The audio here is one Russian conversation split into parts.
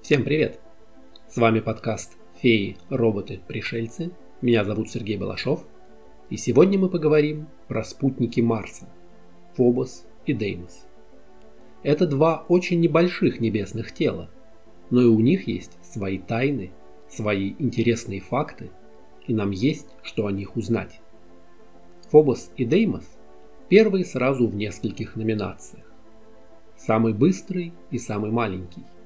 Всем привет! С вами подкаст «Феи, роботы, пришельцы». Меня зовут Сергей Балашов. И сегодня мы поговорим про спутники Марса – Фобос и Деймос. Это два очень небольших небесных тела, но и у них есть свои тайны, свои интересные факты, и нам есть что о них узнать. Фобос и Деймос – первые сразу в нескольких номинациях. Самый быстрый и самый маленький –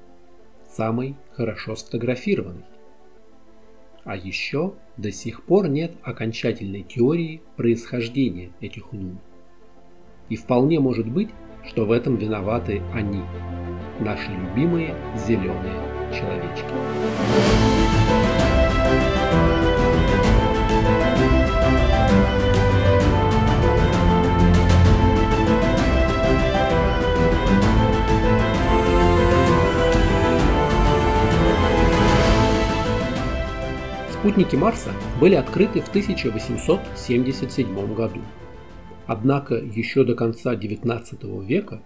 самый хорошо сфотографированный. А еще до сих пор нет окончательной теории происхождения этих лун. И вполне может быть, что в этом виноваты они, наши любимые зеленые человечки. Спутники Марса были открыты в 1877 году. Однако еще до конца XIX века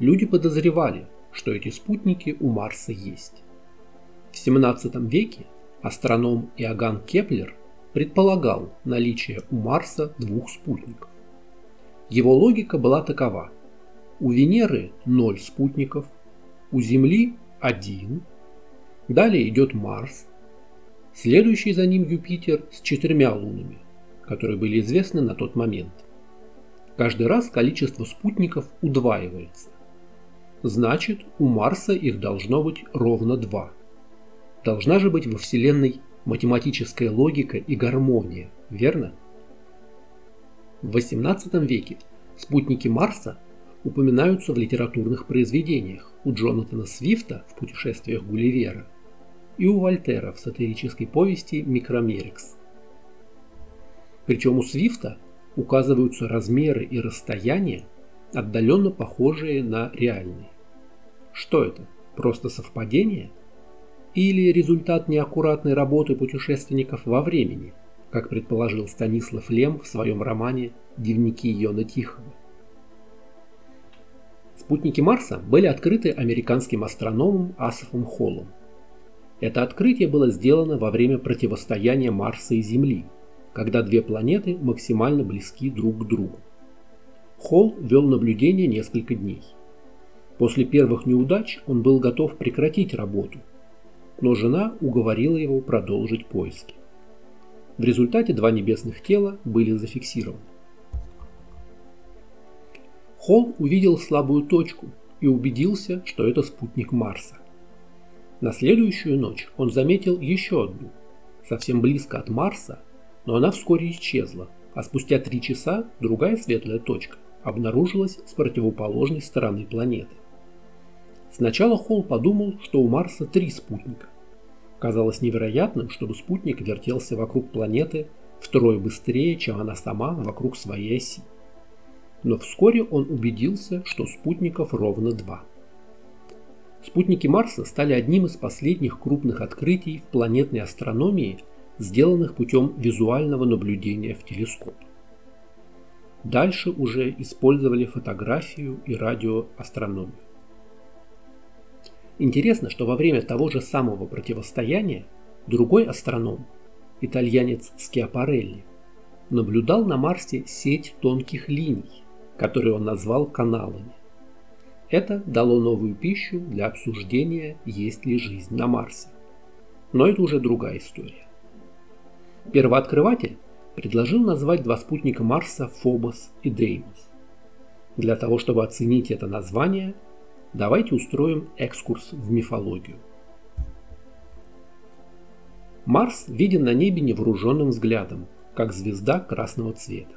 люди подозревали, что эти спутники у Марса есть. В XVII веке астроном Иоганн Кеплер предполагал наличие у Марса двух спутников. Его логика была такова. У Венеры 0 спутников, у Земли 1, далее идет Марс – Следующий за ним Юпитер с четырьмя лунами, которые были известны на тот момент. Каждый раз количество спутников удваивается. Значит, у Марса их должно быть ровно два. Должна же быть во Вселенной математическая логика и гармония, верно? В XVIII веке спутники Марса упоминаются в литературных произведениях у Джонатана Свифта в «Путешествиях Гулливера» и у Вольтера в сатирической повести «Микромерикс». Причем у Свифта указываются размеры и расстояния, отдаленно похожие на реальные. Что это? Просто совпадение? Или результат неаккуратной работы путешественников во времени, как предположил Станислав Лем в своем романе «Дневники Йона Тихого»? Спутники Марса были открыты американским астрономом Асофом Холлом это открытие было сделано во время противостояния Марса и Земли, когда две планеты максимально близки друг к другу. Холл вел наблюдение несколько дней. После первых неудач он был готов прекратить работу, но жена уговорила его продолжить поиски. В результате два небесных тела были зафиксированы. Холл увидел слабую точку и убедился, что это спутник Марса. На следующую ночь он заметил еще одну, совсем близко от Марса, но она вскоре исчезла, а спустя три часа другая светлая точка обнаружилась с противоположной стороны планеты. Сначала Холл подумал, что у Марса три спутника. Казалось невероятным, чтобы спутник вертелся вокруг планеты втрое быстрее, чем она сама вокруг своей оси. Но вскоре он убедился, что спутников ровно два – Спутники Марса стали одним из последних крупных открытий в планетной астрономии, сделанных путем визуального наблюдения в телескоп. Дальше уже использовали фотографию и радиоастрономию. Интересно, что во время того же самого противостояния другой астроном, итальянец Скиапарелли, наблюдал на Марсе сеть тонких линий, которые он назвал каналами. Это дало новую пищу для обсуждения, есть ли жизнь на Марсе. Но это уже другая история. Первооткрыватель предложил назвать два спутника Марса Фобос и Деймос. Для того, чтобы оценить это название, давайте устроим экскурс в мифологию. Марс виден на небе невооруженным взглядом, как звезда красного цвета.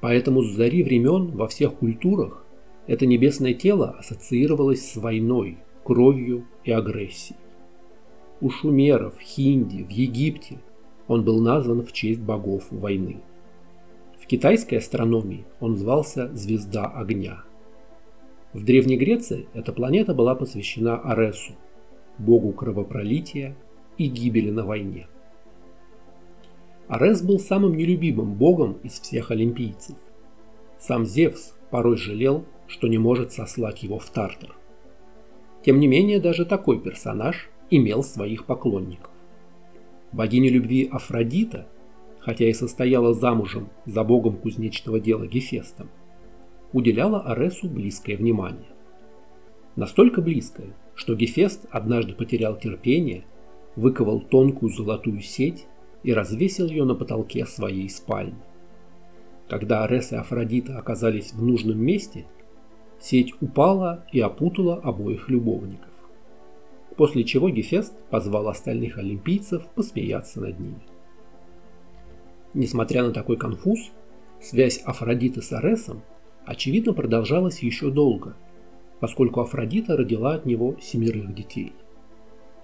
Поэтому с зари времен во всех культурах это небесное тело ассоциировалось с войной, кровью и агрессией. У шумеров, хинди, в Египте он был назван в честь богов войны. В китайской астрономии он звался «Звезда огня». В Древней Греции эта планета была посвящена Аресу, богу кровопролития и гибели на войне. Арес был самым нелюбимым богом из всех олимпийцев. Сам Зевс порой жалел, что не может сослать его в Тартар. Тем не менее, даже такой персонаж имел своих поклонников. Богиня любви Афродита, хотя и состояла замужем за богом кузнечного дела Гефестом, уделяла Аресу близкое внимание. Настолько близкое, что Гефест однажды потерял терпение, выковал тонкую золотую сеть и развесил ее на потолке своей спальни. Когда Арес и Афродита оказались в нужном месте, сеть упала и опутала обоих любовников. После чего Гефест позвал остальных олимпийцев посмеяться над ними. Несмотря на такой конфуз, связь Афродиты с Аресом очевидно продолжалась еще долго, поскольку Афродита родила от него семерых детей,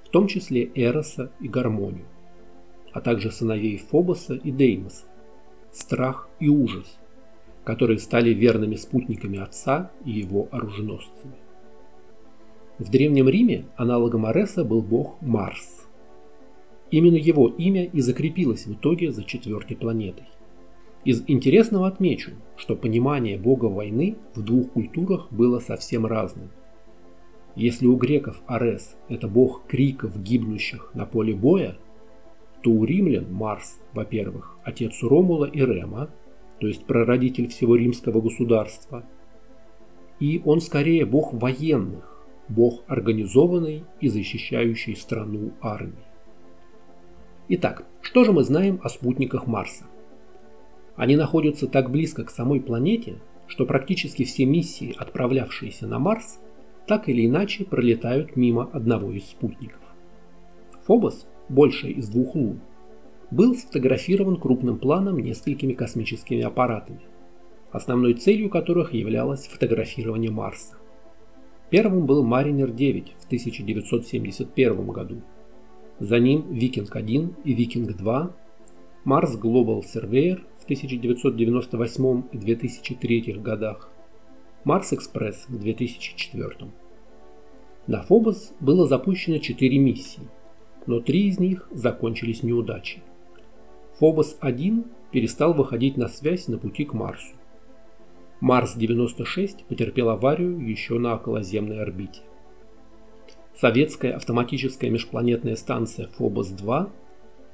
в том числе Эроса и Гармонию, а также сыновей Фобоса и Деймоса, страх и ужас, которые стали верными спутниками отца и его оруженосцами. В Древнем Риме аналогом Ареса был бог Марс. Именно его имя и закрепилось в итоге за четвертой планетой. Из интересного отмечу, что понимание бога войны в двух культурах было совсем разным. Если у греков Арес – это бог криков гибнущих на поле боя, то у римлян Марс, во-первых, отец Ромула и Рема, то есть прародитель всего римского государства, и он скорее бог военных, бог организованный и защищающий страну армии. Итак, что же мы знаем о спутниках Марса? Они находятся так близко к самой планете, что практически все миссии, отправлявшиеся на Марс, так или иначе пролетают мимо одного из спутников. Фобос большая из двух лун, был сфотографирован крупным планом несколькими космическими аппаратами, основной целью которых являлось фотографирование Марса. Первым был Mariner 9 в 1971 году. За ним Викинг-1 и Викинг-2, Mars Global Surveyor в 1998 и 2003 годах, Марс Экспресс в 2004. На Фобос было запущено 4 миссии – но три из них закончились неудачей. Фобос-1 перестал выходить на связь на пути к Марсу. Марс-96 потерпел аварию еще на околоземной орбите. Советская автоматическая межпланетная станция Фобос-2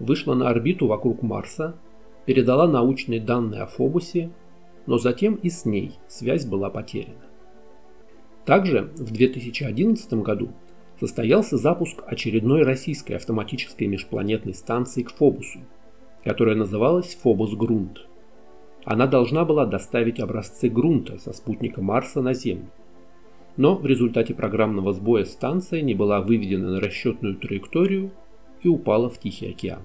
вышла на орбиту вокруг Марса, передала научные данные о Фобосе, но затем и с ней связь была потеряна. Также в 2011 году состоялся запуск очередной российской автоматической межпланетной станции к Фобусу, которая называлась Фобус-Грунт. Она должна была доставить образцы грунта со спутника Марса на Землю. Но в результате программного сбоя станция не была выведена на расчетную траекторию и упала в Тихий океан.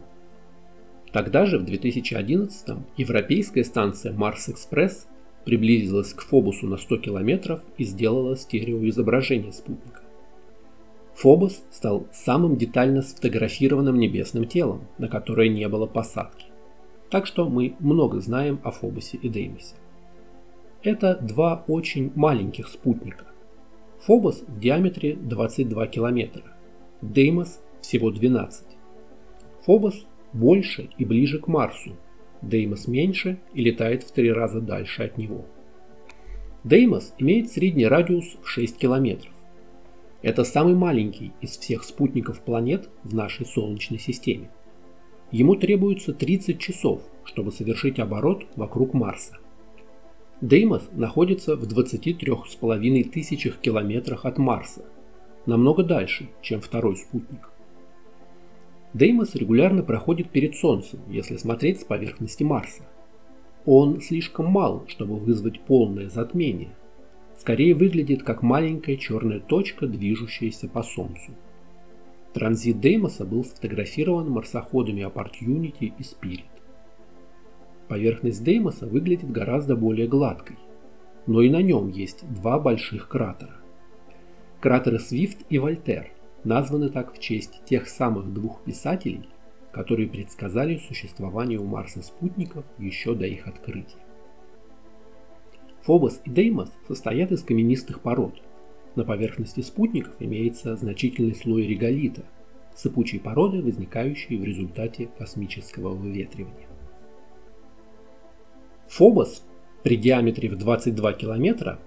Тогда же, в 2011 европейская станция Марс-Экспресс приблизилась к Фобусу на 100 километров и сделала стереоизображение спутника. Фобос стал самым детально сфотографированным небесным телом, на которое не было посадки. Так что мы много знаем о Фобосе и Деймосе. Это два очень маленьких спутника. Фобос в диаметре 22 километра, Деймос всего 12. Фобос больше и ближе к Марсу, Деймос меньше и летает в три раза дальше от него. Деймос имеет средний радиус в 6 километров. Это самый маленький из всех спутников планет в нашей Солнечной системе. Ему требуется 30 часов, чтобы совершить оборот вокруг Марса. Деймос находится в 23,5 тысячах километрах от Марса, намного дальше, чем второй спутник. Деймос регулярно проходит перед Солнцем, если смотреть с поверхности Марса. Он слишком мал, чтобы вызвать полное затмение, скорее выглядит как маленькая черная точка, движущаяся по Солнцу. Транзит Деймоса был сфотографирован марсоходами Opportunity и Spirit. Поверхность Деймоса выглядит гораздо более гладкой, но и на нем есть два больших кратера. Кратеры Свифт и Вольтер названы так в честь тех самых двух писателей, которые предсказали существование у Марса спутников еще до их открытия. Фобос и Деймос состоят из каменистых пород. На поверхности спутников имеется значительный слой реголита, сыпучей породы, возникающей в результате космического выветривания. Фобос при диаметре в 22 километра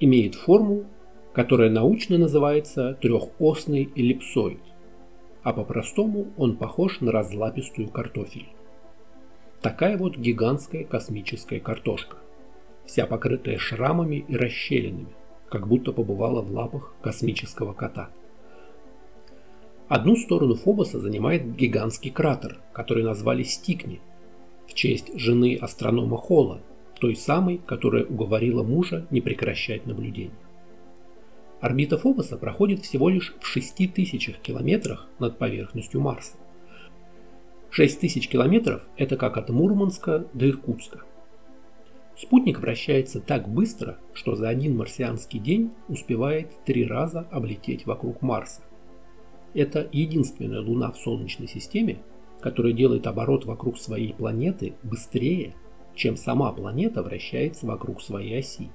имеет форму, которая научно называется трехосный эллипсоид, а по-простому он похож на разлапистую картофель. Такая вот гигантская космическая картошка, вся покрытая шрамами и расщелинами, как будто побывала в лапах космического кота. Одну сторону Фобоса занимает гигантский кратер, который назвали Стикни, в честь жены астронома Холла, той самой, которая уговорила мужа не прекращать наблюдение. Орбита Фобоса проходит всего лишь в 6000 километрах над поверхностью Марса. 6000 километров – это как от Мурманска до Иркутска. Спутник вращается так быстро, что за один марсианский день успевает три раза облететь вокруг Марса – это единственная Луна в Солнечной системе, которая делает оборот вокруг своей планеты быстрее, чем сама планета вращается вокруг своей оси.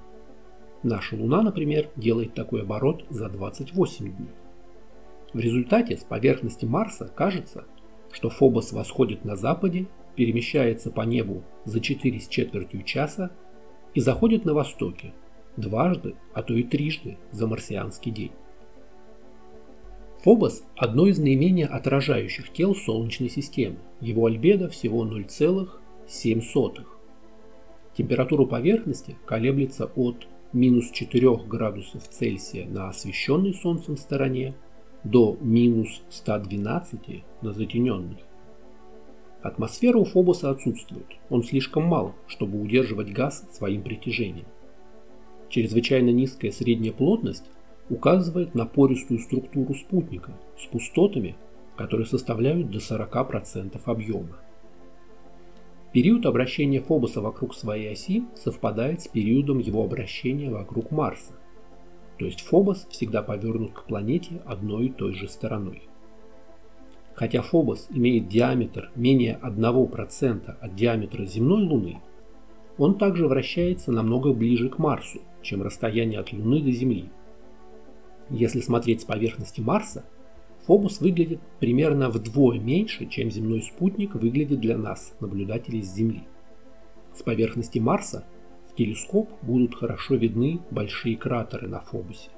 Наша Луна, например, делает такой оборот за 28 дней. В результате с поверхности Марса кажется, что Фобос восходит на западе, перемещается по небу за 4 с четвертью часа и заходит на востоке дважды, а то и трижды за марсианский день. Фобос – одно из наименее отражающих тел Солнечной системы. Его альбедо всего 0,7. Температура поверхности колеблется от минус 4 градусов Цельсия на освещенной Солнцем стороне до минус 112 на затененной. Атмосфера у Фобоса отсутствует, он слишком мал, чтобы удерживать газ своим притяжением. Чрезвычайно низкая средняя плотность указывает на пористую структуру спутника с пустотами, которые составляют до 40% объема. Период обращения Фобоса вокруг своей оси совпадает с периодом его обращения вокруг Марса, то есть Фобос всегда повернут к планете одной и той же стороной. Хотя Фобос имеет диаметр менее 1% от диаметра земной Луны, он также вращается намного ближе к Марсу, чем расстояние от Луны до Земли – если смотреть с поверхности Марса, Фобос выглядит примерно вдвое меньше, чем земной спутник выглядит для нас, наблюдателей с Земли. С поверхности Марса в телескоп будут хорошо видны большие кратеры на Фобосе.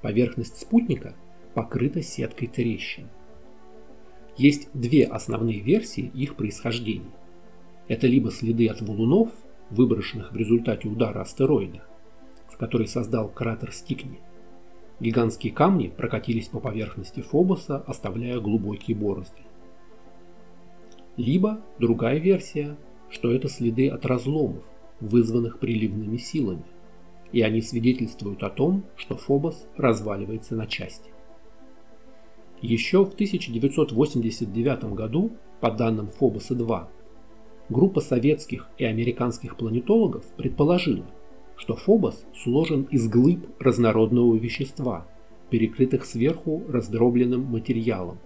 Поверхность спутника покрыта сеткой трещин. Есть две основные версии их происхождения. Это либо следы от валунов, выброшенных в результате удара астероида, в который создал кратер Стикни, Гигантские камни прокатились по поверхности Фобоса, оставляя глубокие борозды. Либо другая версия, что это следы от разломов, вызванных приливными силами, и они свидетельствуют о том, что Фобос разваливается на части. Еще в 1989 году, по данным Фобоса-2, группа советских и американских планетологов предположила, что Фобос сложен из глыб разнородного вещества, перекрытых сверху раздробленным материалом,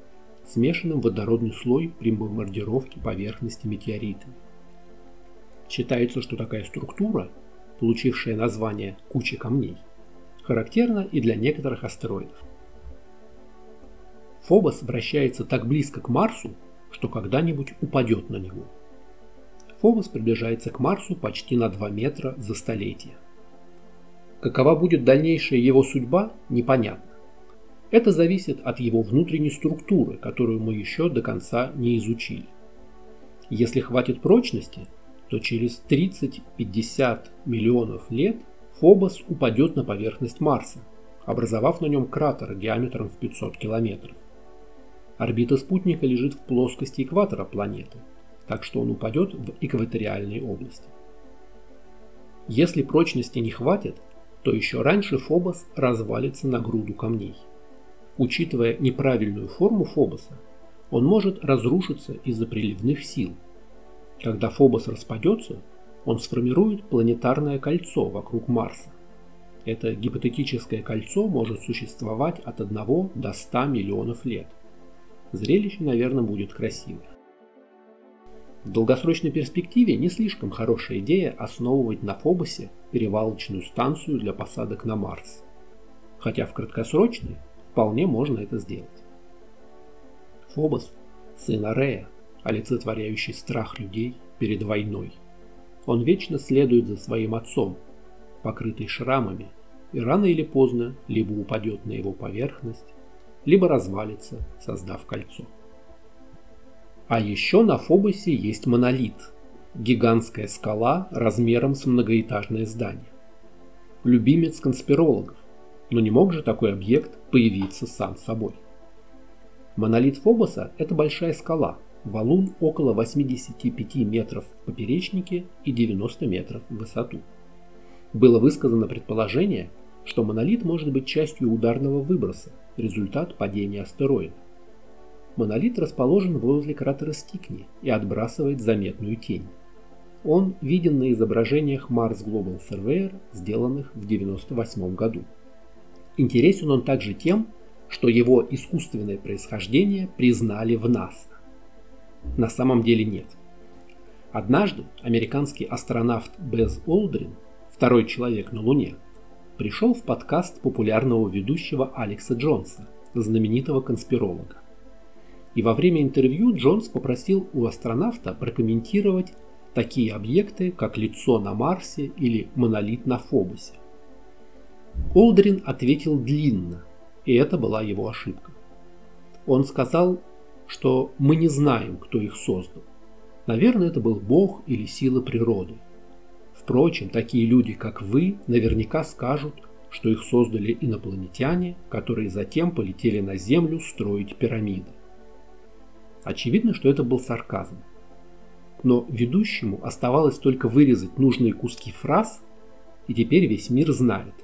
смешанным водородный слой при бомбардировке поверхности метеоритами. Считается, что такая структура, получившая название «куча камней», характерна и для некоторых астероидов. Фобос вращается так близко к Марсу, что когда-нибудь упадет на него – Фобос приближается к Марсу почти на 2 метра за столетие. Какова будет дальнейшая его судьба, непонятно. Это зависит от его внутренней структуры, которую мы еще до конца не изучили. Если хватит прочности, то через 30-50 миллионов лет Фобос упадет на поверхность Марса, образовав на нем кратер диаметром в 500 километров. Орбита спутника лежит в плоскости экватора планеты – так что он упадет в экваториальной области. Если прочности не хватит, то еще раньше Фобос развалится на груду камней. Учитывая неправильную форму Фобоса, он может разрушиться из-за приливных сил. Когда Фобос распадется, он сформирует планетарное кольцо вокруг Марса. Это гипотетическое кольцо может существовать от 1 до 100 миллионов лет. Зрелище, наверное, будет красивое. В долгосрочной перспективе не слишком хорошая идея основывать на Фобосе перевалочную станцию для посадок на Марс. Хотя в краткосрочной вполне можно это сделать. Фобос – сын Арея, олицетворяющий страх людей перед войной. Он вечно следует за своим отцом, покрытый шрамами, и рано или поздно либо упадет на его поверхность, либо развалится, создав кольцо. А еще на Фобосе есть монолит – гигантская скала размером с многоэтажное здание. Любимец конспирологов, но не мог же такой объект появиться сам собой. Монолит Фобоса – это большая скала, валун около 85 метров в поперечнике и 90 метров в высоту. Было высказано предположение, что монолит может быть частью ударного выброса, результат падения астероида. Монолит расположен возле кратера Стикни и отбрасывает заметную тень. Он виден на изображениях Mars Global Surveyor, сделанных в 1998 году. Интересен он также тем, что его искусственное происхождение признали в НАСА. На самом деле нет. Однажды американский астронавт Без Олдрин, второй человек на Луне, пришел в подкаст популярного ведущего Алекса Джонса, знаменитого конспиролога. И во время интервью Джонс попросил у астронавта прокомментировать такие объекты, как лицо на Марсе или монолит на Фобосе. Олдрин ответил длинно, и это была его ошибка. Он сказал, что мы не знаем, кто их создал. Наверное, это был Бог или сила природы. Впрочем, такие люди, как вы, наверняка скажут, что их создали инопланетяне, которые затем полетели на Землю строить пирамиды. Очевидно, что это был сарказм. Но ведущему оставалось только вырезать нужные куски фраз, и теперь весь мир знает.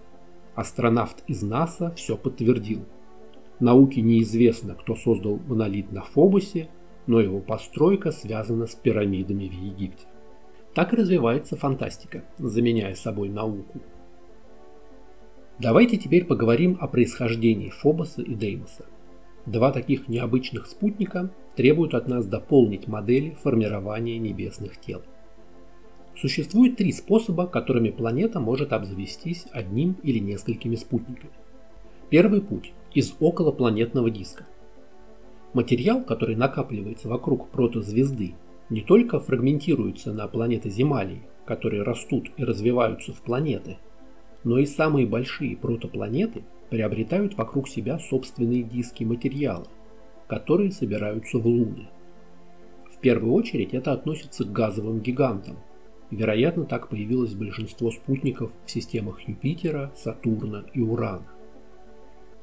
Астронавт из НАСА все подтвердил. Науке неизвестно, кто создал монолит на Фобосе, но его постройка связана с пирамидами в Египте. Так и развивается фантастика, заменяя собой науку. Давайте теперь поговорим о происхождении Фобоса и Деймоса. Два таких необычных спутника требуют от нас дополнить модели формирования небесных тел. Существует три способа, которыми планета может обзавестись одним или несколькими спутниками. Первый путь – из околопланетного диска. Материал, который накапливается вокруг протозвезды, не только фрагментируется на планеты Земалии, которые растут и развиваются в планеты, но и самые большие протопланеты приобретают вокруг себя собственные диски материала, которые собираются в Луны. В первую очередь это относится к газовым гигантам. Вероятно, так появилось большинство спутников в системах Юпитера, Сатурна и Урана.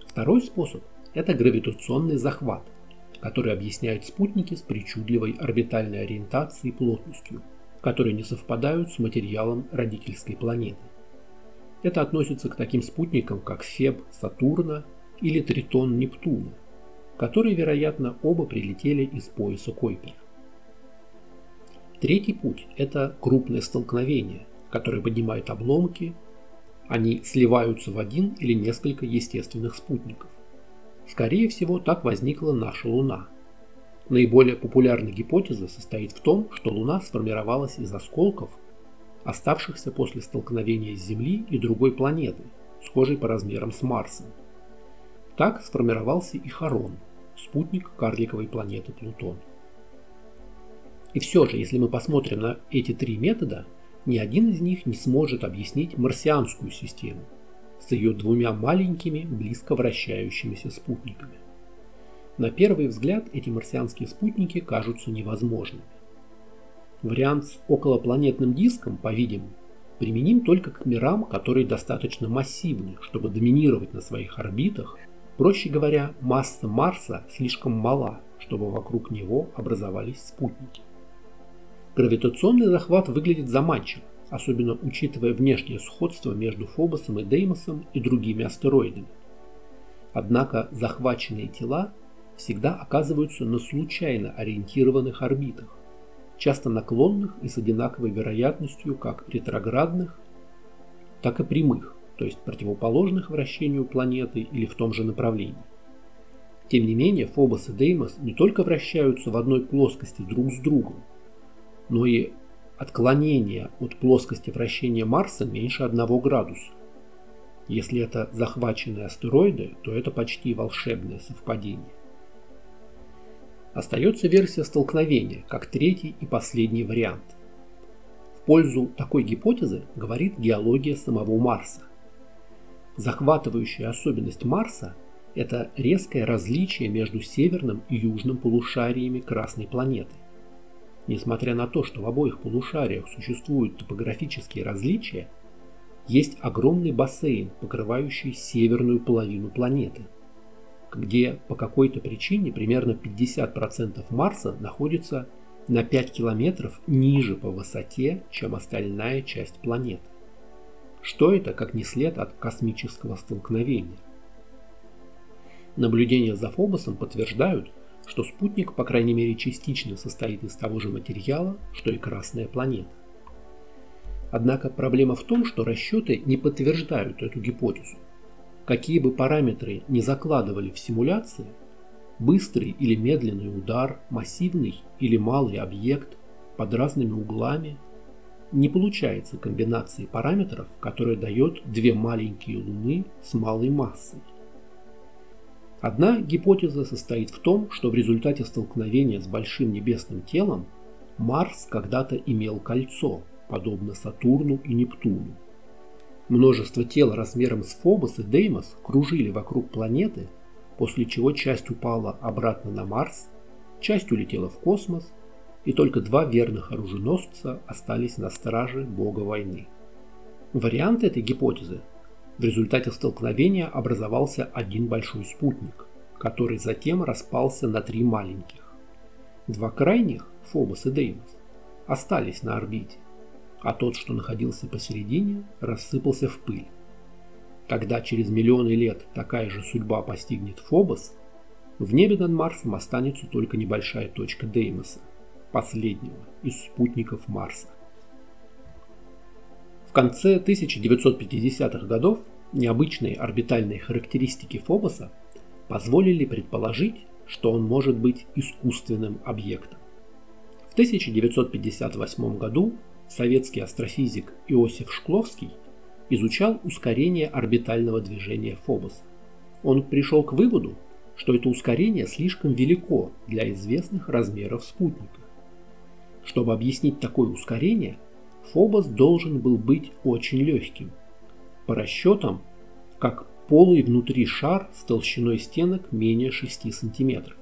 Второй способ – это гравитационный захват, который объясняет спутники с причудливой орбитальной ориентацией и плотностью, которые не совпадают с материалом родительской планеты. Это относится к таким спутникам, как Феб Сатурна или Тритон Нептуна, которые, вероятно, оба прилетели из пояса Койпера. Третий путь – это крупное столкновение, которое поднимает обломки, они сливаются в один или несколько естественных спутников. Скорее всего, так возникла наша Луна. Наиболее популярная гипотеза состоит в том, что Луна сформировалась из осколков, оставшихся после столкновения с Земли и другой планеты, схожей по размерам с Марсом. Так сформировался и Харон, спутник карликовой планеты Плутон. И все же, если мы посмотрим на эти три метода, ни один из них не сможет объяснить марсианскую систему с ее двумя маленькими, близко вращающимися спутниками. На первый взгляд эти марсианские спутники кажутся невозможными. Вариант с околопланетным диском, по-видимому, применим только к мирам, которые достаточно массивны, чтобы доминировать на своих орбитах. Проще говоря, масса Марса слишком мала, чтобы вокруг него образовались спутники. Гравитационный захват выглядит заманчиво, особенно учитывая внешнее сходство между Фобосом и Деймосом и другими астероидами. Однако захваченные тела всегда оказываются на случайно ориентированных орбитах, часто наклонных и с одинаковой вероятностью как ретроградных, так и прямых, то есть противоположных вращению планеты или в том же направлении. Тем не менее, Фобос и Деймос не только вращаются в одной плоскости друг с другом, но и отклонение от плоскости вращения Марса меньше 1 градуса. Если это захваченные астероиды, то это почти волшебное совпадение. Остается версия столкновения, как третий и последний вариант. В пользу такой гипотезы говорит геология самого Марса. Захватывающая особенность Марса – это резкое различие между северным и южным полушариями Красной планеты. Несмотря на то, что в обоих полушариях существуют топографические различия, есть огромный бассейн, покрывающий северную половину планеты, где по какой-то причине примерно 50% Марса находится на 5 километров ниже по высоте, чем остальная часть планеты. Что это, как не след от космического столкновения? Наблюдения за Фобосом подтверждают, что спутник, по крайней мере частично, состоит из того же материала, что и Красная планета. Однако проблема в том, что расчеты не подтверждают эту гипотезу. Какие бы параметры ни закладывали в симуляции, быстрый или медленный удар, массивный или малый объект под разными углами – не получается комбинации параметров, которая дает две маленькие Луны с малой массой. Одна гипотеза состоит в том, что в результате столкновения с большим небесным телом Марс когда-то имел кольцо, подобно Сатурну и Нептуну. Множество тел размером с Фобос и Деймос кружили вокруг планеты, после чего часть упала обратно на Марс, часть улетела в космос, и только два верных оруженосца остались на страже бога войны. Вариант этой гипотезы в результате столкновения образовался один большой спутник, который затем распался на три маленьких. Два крайних, Фобос и Деймос, остались на орбите, а тот, что находился посередине, рассыпался в пыль. Когда через миллионы лет такая же судьба постигнет Фобос, в небе над Марсом останется только небольшая точка Деймоса, последнего из спутников Марса. В конце 1950-х годов необычные орбитальные характеристики Фобоса позволили предположить, что он может быть искусственным объектом. В 1958 году советский астрофизик Иосиф Шкловский изучал ускорение орбитального движения Фобоса. Он пришел к выводу, что это ускорение слишком велико для известных размеров спутника. Чтобы объяснить такое ускорение, Фобос должен был быть очень легким. По расчетам, как полый внутри шар с толщиной стенок менее 6 см.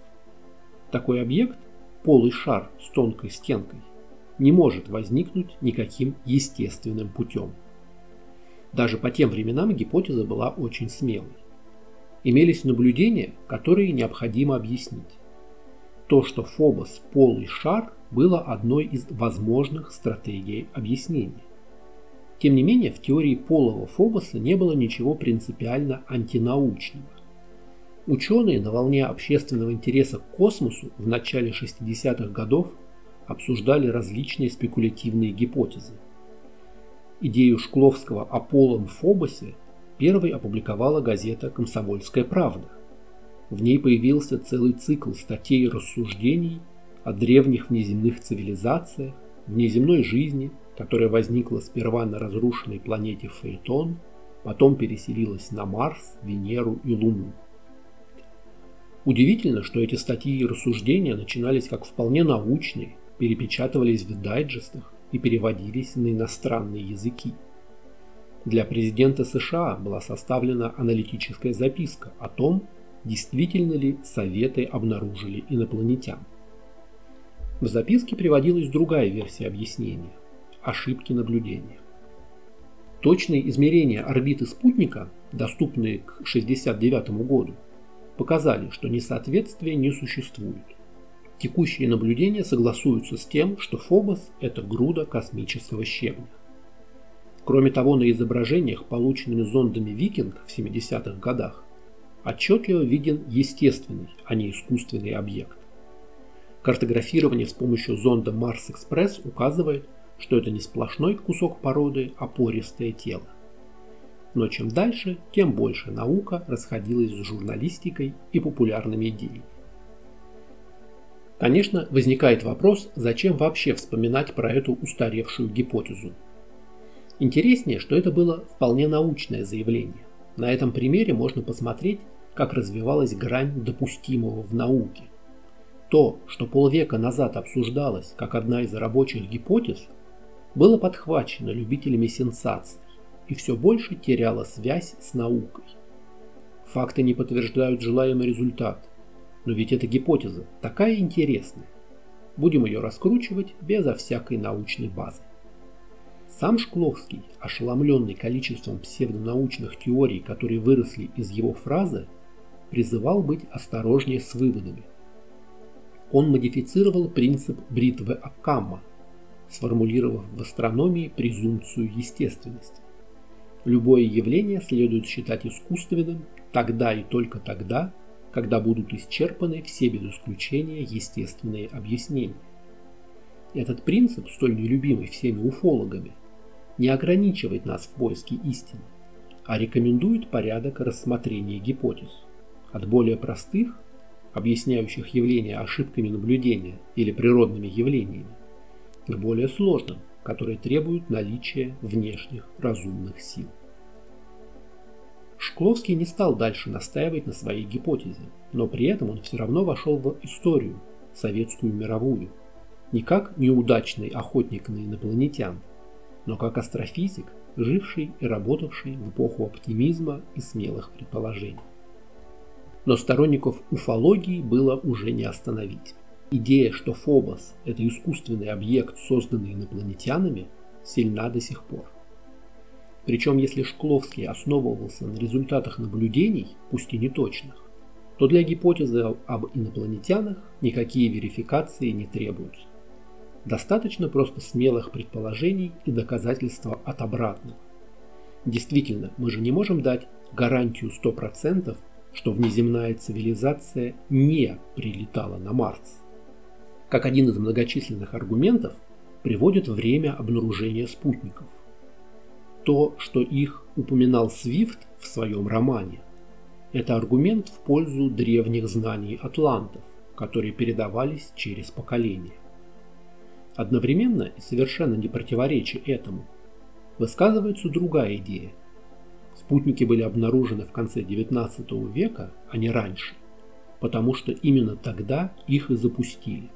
Такой объект, полый шар с тонкой стенкой, не может возникнуть никаким естественным путем. Даже по тем временам гипотеза была очень смелой. Имелись наблюдения, которые необходимо объяснить. То, что Фобос – полый шар, было одной из возможных стратегий объяснения. Тем не менее, в теории полого Фобоса не было ничего принципиально антинаучного. Ученые на волне общественного интереса к космосу в начале 60-х годов обсуждали различные спекулятивные гипотезы. Идею Шкловского о полом Фобосе первой опубликовала газета «Комсомольская правда». В ней появился целый цикл статей и рассуждений о древних внеземных цивилизациях, внеземной жизни, которая возникла сперва на разрушенной планете Фейтон, потом переселилась на Марс, Венеру и Луну. Удивительно, что эти статьи и рассуждения начинались как вполне научные, перепечатывались в дайджестах и переводились на иностранные языки. Для президента США была составлена аналитическая записка о том, действительно ли Советы обнаружили инопланетян. В записке приводилась другая версия объяснения – ошибки наблюдения. Точные измерения орбиты спутника, доступные к 1969 году, показали, что несоответствия не существует. Текущие наблюдения согласуются с тем, что Фобос – это груда космического щебня. Кроме того, на изображениях, полученными зондами «Викинг» в 70-х годах, отчетливо виден естественный, а не искусственный объект. Картографирование с помощью зонда Марс-Экспресс указывает, что это не сплошной кусок породы, а пористое тело. Но чем дальше, тем больше наука расходилась с журналистикой и популярными идеями. Конечно, возникает вопрос, зачем вообще вспоминать про эту устаревшую гипотезу. Интереснее, что это было вполне научное заявление. На этом примере можно посмотреть, как развивалась грань допустимого в науке. То, что полвека назад обсуждалось как одна из рабочих гипотез, было подхвачено любителями сенсаций и все больше теряла связь с наукой. Факты не подтверждают желаемый результат, но ведь эта гипотеза такая интересная. Будем ее раскручивать безо всякой научной базы. Сам Шкловский, ошеломленный количеством псевдонаучных теорий, которые выросли из его фразы, призывал быть осторожнее с выводами. Он модифицировал принцип бритвы Аккамма, сформулировав в астрономии презумпцию естественности. Любое явление следует считать искусственным тогда и только тогда, когда будут исчерпаны все без исключения естественные объяснения. Этот принцип, столь нелюбимый всеми уфологами, не ограничивает нас в поиске истины, а рекомендует порядок рассмотрения гипотез. От более простых, объясняющих явления ошибками наблюдения или природными явлениями, к более сложным, которые требуют наличия внешних разумных сил. Шкловский не стал дальше настаивать на своей гипотезе, но при этом он все равно вошел в историю, советскую мировую, не как неудачный охотник на инопланетян, но как астрофизик, живший и работавший в эпоху оптимизма и смелых предположений. Но сторонников уфологии было уже не остановить. Идея, что Фобос – это искусственный объект, созданный инопланетянами, сильна до сих пор. Причем если Шкловский основывался на результатах наблюдений, пусть и неточных, то для гипотезы об инопланетянах никакие верификации не требуются. Достаточно просто смелых предположений и доказательства от обратного. Действительно, мы же не можем дать гарантию 100%, что внеземная цивилизация не прилетала на Марс. Как один из многочисленных аргументов приводит время обнаружения спутников. То, что их упоминал Свифт в своем романе, это аргумент в пользу древних знаний атлантов, которые передавались через поколения. Одновременно и совершенно не противоречия этому, высказывается другая идея. Спутники были обнаружены в конце XIX века, а не раньше, потому что именно тогда их и запустили.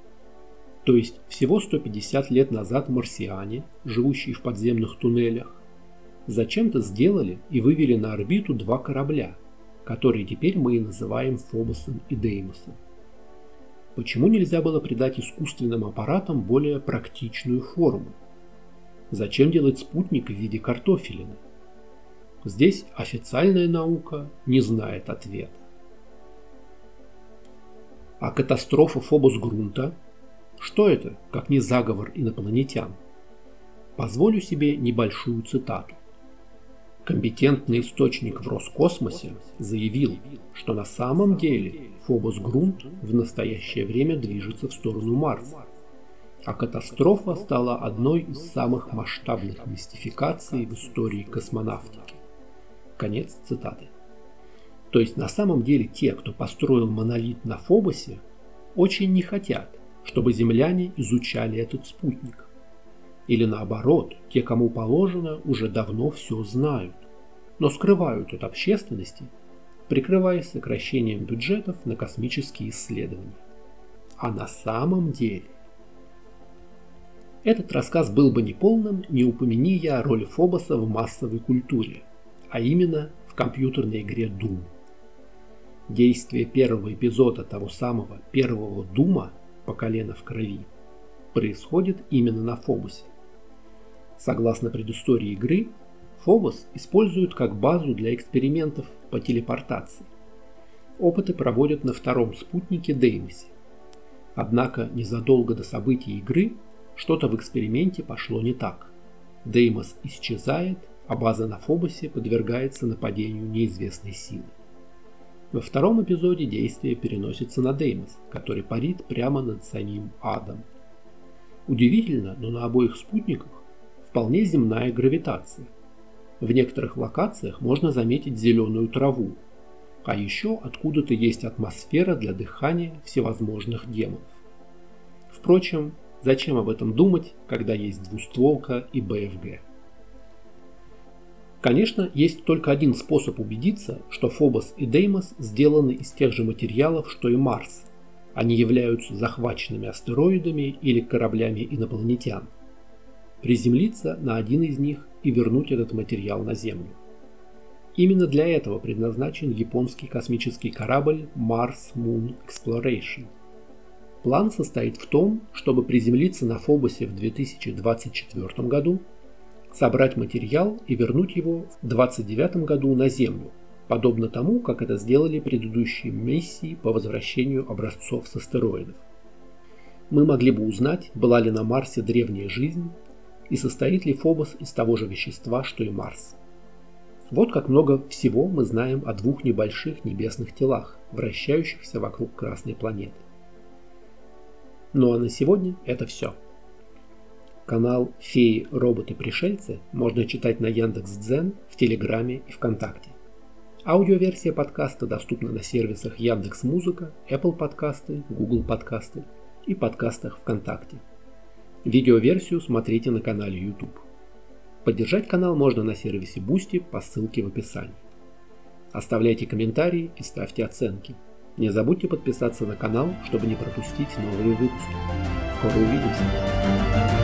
То есть всего 150 лет назад марсиане, живущие в подземных туннелях, зачем-то сделали и вывели на орбиту два корабля, которые теперь мы и называем Фобосом и Деймосом. Почему нельзя было придать искусственным аппаратам более практичную форму? Зачем делать спутник в виде картофелины? Здесь официальная наука не знает ответа. А катастрофа Фобос грунта? Что это, как не заговор инопланетян? Позволю себе небольшую цитату. Компетентный источник в Роскосмосе заявил, что на самом деле Фобос Грунт в настоящее время движется в сторону Марса, а катастрофа стала одной из самых масштабных мистификаций в истории космонавтики. Конец цитаты. То есть на самом деле те, кто построил монолит на Фобосе, очень не хотят, чтобы земляне изучали этот спутник. Или наоборот, те, кому положено, уже давно все знают, но скрывают от общественности, прикрываясь сокращением бюджетов на космические исследования. А на самом деле... Этот рассказ был бы неполным, не упомяни я о роли Фобоса в массовой культуре, а именно в компьютерной игре Doom. Действие первого эпизода того самого первого Дума по колено в крови происходит именно на Фобосе. Согласно предыстории игры, Фобос используют как базу для экспериментов по телепортации. Опыты проводят на втором спутнике Деймосе. Однако незадолго до событий игры что-то в эксперименте пошло не так. Деймос исчезает, а база на Фобосе подвергается нападению неизвестной силы. Во втором эпизоде действие переносится на Деймос, который парит прямо над самим адом. Удивительно, но на обоих спутниках вполне земная гравитация. В некоторых локациях можно заметить зеленую траву, а еще откуда-то есть атмосфера для дыхания всевозможных демонов. Впрочем, зачем об этом думать, когда есть двустволка и БФГ? Конечно, есть только один способ убедиться, что Фобос и Деймос сделаны из тех же материалов, что и Марс. Они являются захваченными астероидами или кораблями инопланетян – Приземлиться на один из них и вернуть этот материал на Землю. Именно для этого предназначен японский космический корабль Mars Moon Exploration. План состоит в том, чтобы приземлиться на Фобосе в 2024 году, собрать материал и вернуть его в 2029 году на Землю, подобно тому, как это сделали предыдущие миссии по возвращению образцов с астероидов. Мы могли бы узнать, была ли на Марсе древняя жизнь и состоит ли Фобос из того же вещества, что и Марс. Вот как много всего мы знаем о двух небольших небесных телах, вращающихся вокруг Красной планеты. Ну а на сегодня это все. Канал «Феи, роботы, пришельцы» можно читать на Яндекс.Дзен, в Телеграме и ВКонтакте. Аудиоверсия подкаста доступна на сервисах Яндекс Музыка, Apple подкасты, Google подкасты и подкастах ВКонтакте. Видеоверсию смотрите на канале YouTube. Поддержать канал можно на сервисе Boosty по ссылке в описании. Оставляйте комментарии и ставьте оценки. Не забудьте подписаться на канал, чтобы не пропустить новые выпуски. Скоро увидимся!